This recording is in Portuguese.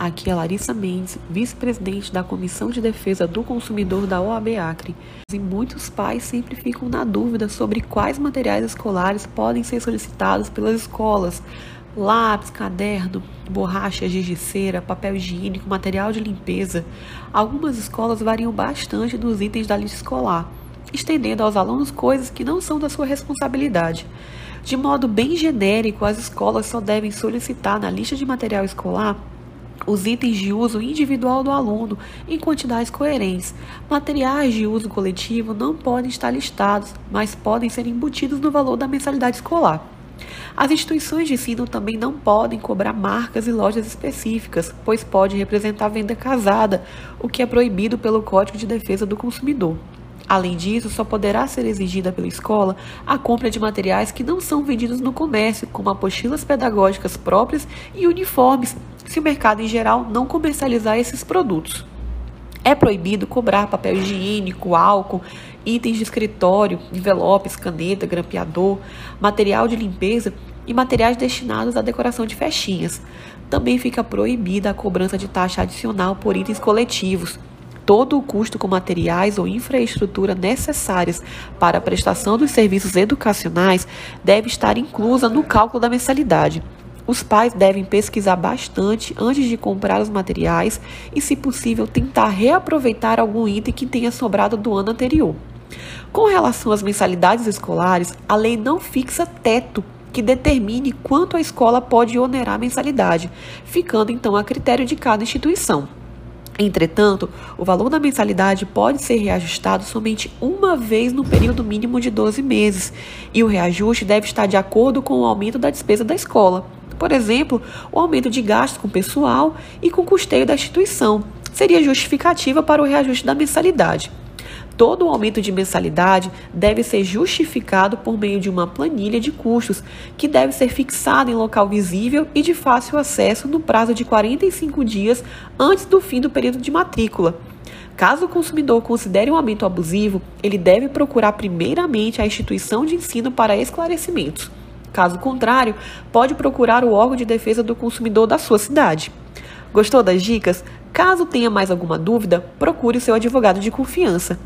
Aqui é Larissa Mendes, vice-presidente da Comissão de Defesa do Consumidor da OAB Acre. E muitos pais sempre ficam na dúvida sobre quais materiais escolares podem ser solicitados pelas escolas. Lápis, caderno, borracha, cera, papel higiênico, material de limpeza. Algumas escolas variam bastante nos itens da lista escolar, estendendo aos alunos coisas que não são da sua responsabilidade. De modo bem genérico, as escolas só devem solicitar na lista de material escolar os itens de uso individual do aluno em quantidades coerentes. Materiais de uso coletivo não podem estar listados, mas podem ser embutidos no valor da mensalidade escolar. As instituições de ensino também não podem cobrar marcas e lojas específicas, pois pode representar venda casada, o que é proibido pelo Código de Defesa do Consumidor. Além disso, só poderá ser exigida pela escola a compra de materiais que não são vendidos no comércio, como apostilas pedagógicas próprias e uniformes, se o mercado em geral não comercializar esses produtos. É proibido cobrar papel higiênico, álcool, itens de escritório, envelopes, caneta, grampeador, material de limpeza e materiais destinados à decoração de festinhas. Também fica proibida a cobrança de taxa adicional por itens coletivos, todo o custo com materiais ou infraestrutura necessárias para a prestação dos serviços educacionais deve estar inclusa no cálculo da mensalidade. Os pais devem pesquisar bastante antes de comprar os materiais e, se possível, tentar reaproveitar algum item que tenha sobrado do ano anterior. Com relação às mensalidades escolares, a lei não fixa teto que determine quanto a escola pode onerar a mensalidade, ficando então a critério de cada instituição. Entretanto, o valor da mensalidade pode ser reajustado somente uma vez no período mínimo de 12 meses, e o reajuste deve estar de acordo com o aumento da despesa da escola. Por exemplo, o aumento de gastos com pessoal e com custeio da instituição seria justificativa para o reajuste da mensalidade. Todo o aumento de mensalidade deve ser justificado por meio de uma planilha de custos, que deve ser fixada em local visível e de fácil acesso no prazo de 45 dias antes do fim do período de matrícula. Caso o consumidor considere um aumento abusivo, ele deve procurar primeiramente a instituição de ensino para esclarecimentos. Caso contrário, pode procurar o órgão de defesa do consumidor da sua cidade. Gostou das dicas? Caso tenha mais alguma dúvida, procure o seu advogado de confiança.